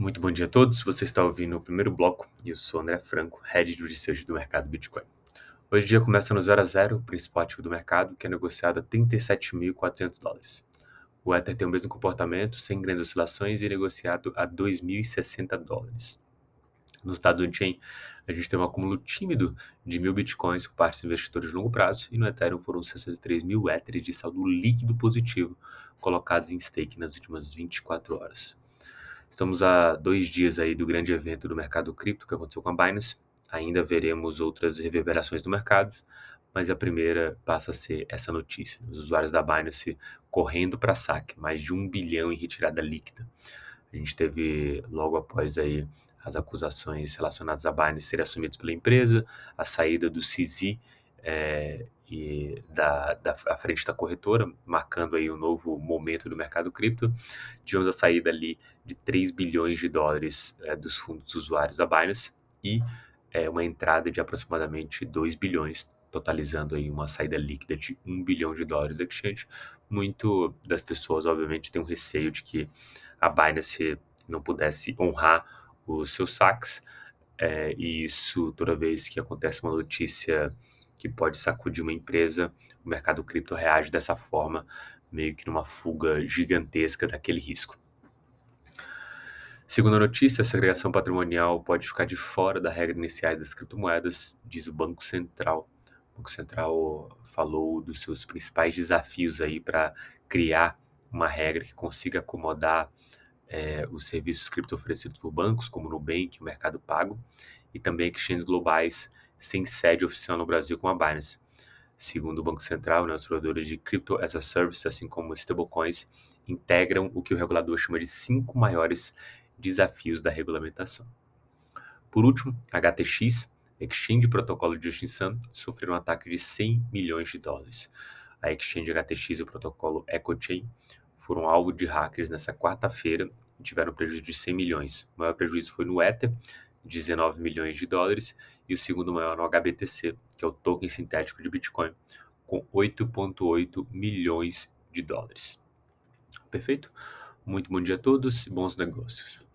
Muito bom dia a todos. Você está ouvindo o primeiro bloco e eu sou André Franco, Head de Research do mercado Bitcoin. Hoje o dia começa no 0 a 0, o principal ativo do mercado, que é negociado a 37.400 dólares. O Ether tem o mesmo comportamento, sem grandes oscilações, e negociado a 2.060 dólares. No estado do chain, a gente tem um acúmulo tímido de mil bitcoins por parte dos investidores de longo prazo, e no Ethereum foram 63 mil Ethers de saldo líquido positivo colocados em stake nas últimas 24 horas. Estamos a dois dias aí do grande evento do mercado cripto que aconteceu com a Binance. Ainda veremos outras reverberações do mercado, mas a primeira passa a ser essa notícia: os usuários da Binance correndo para saque, mais de um bilhão em retirada líquida. A gente teve logo após aí as acusações relacionadas à Binance serem assumidas pela empresa, a saída do CZ é, e da, da à frente da corretora, marcando aí um novo momento do mercado cripto. Tivemos a saída ali de 3 bilhões de dólares é, dos fundos dos usuários da Binance e é, uma entrada de aproximadamente 2 bilhões, totalizando aí uma saída líquida de 1 bilhão de dólares da exchange. Muito das pessoas, obviamente, têm um receio de que a Binance não pudesse honrar os seus saques, é, e isso toda vez que acontece uma notícia que pode sacudir uma empresa, o mercado cripto reage dessa forma, meio que numa fuga gigantesca daquele risco. Segundo a notícia, a segregação patrimonial pode ficar de fora da regra iniciais das criptomoedas, diz o Banco Central. O Banco Central falou dos seus principais desafios aí para criar uma regra que consiga acomodar é, os serviços cripto oferecidos por bancos, como o Nubank, o Mercado Pago, e também exchanges globais sem sede oficial no Brasil como a Binance. Segundo o Banco Central, né, os provedores de Crypto as a Service, assim como stablecoins, integram o que o regulador chama de cinco maiores desafios da regulamentação. Por último, HTX, Exchange Protocolo de Extinção, sofreu um ataque de 100 milhões de dólares. A Exchange HTX e o protocolo EcoChain foram alvo de hackers nessa quarta-feira e tiveram prejuízo de 100 milhões. O maior prejuízo foi no Ether, 19 milhões de dólares, e o segundo maior no HBTC, que é o token sintético de Bitcoin, com 8,8 milhões de dólares. Perfeito? Muito bom dia a todos e bons negócios.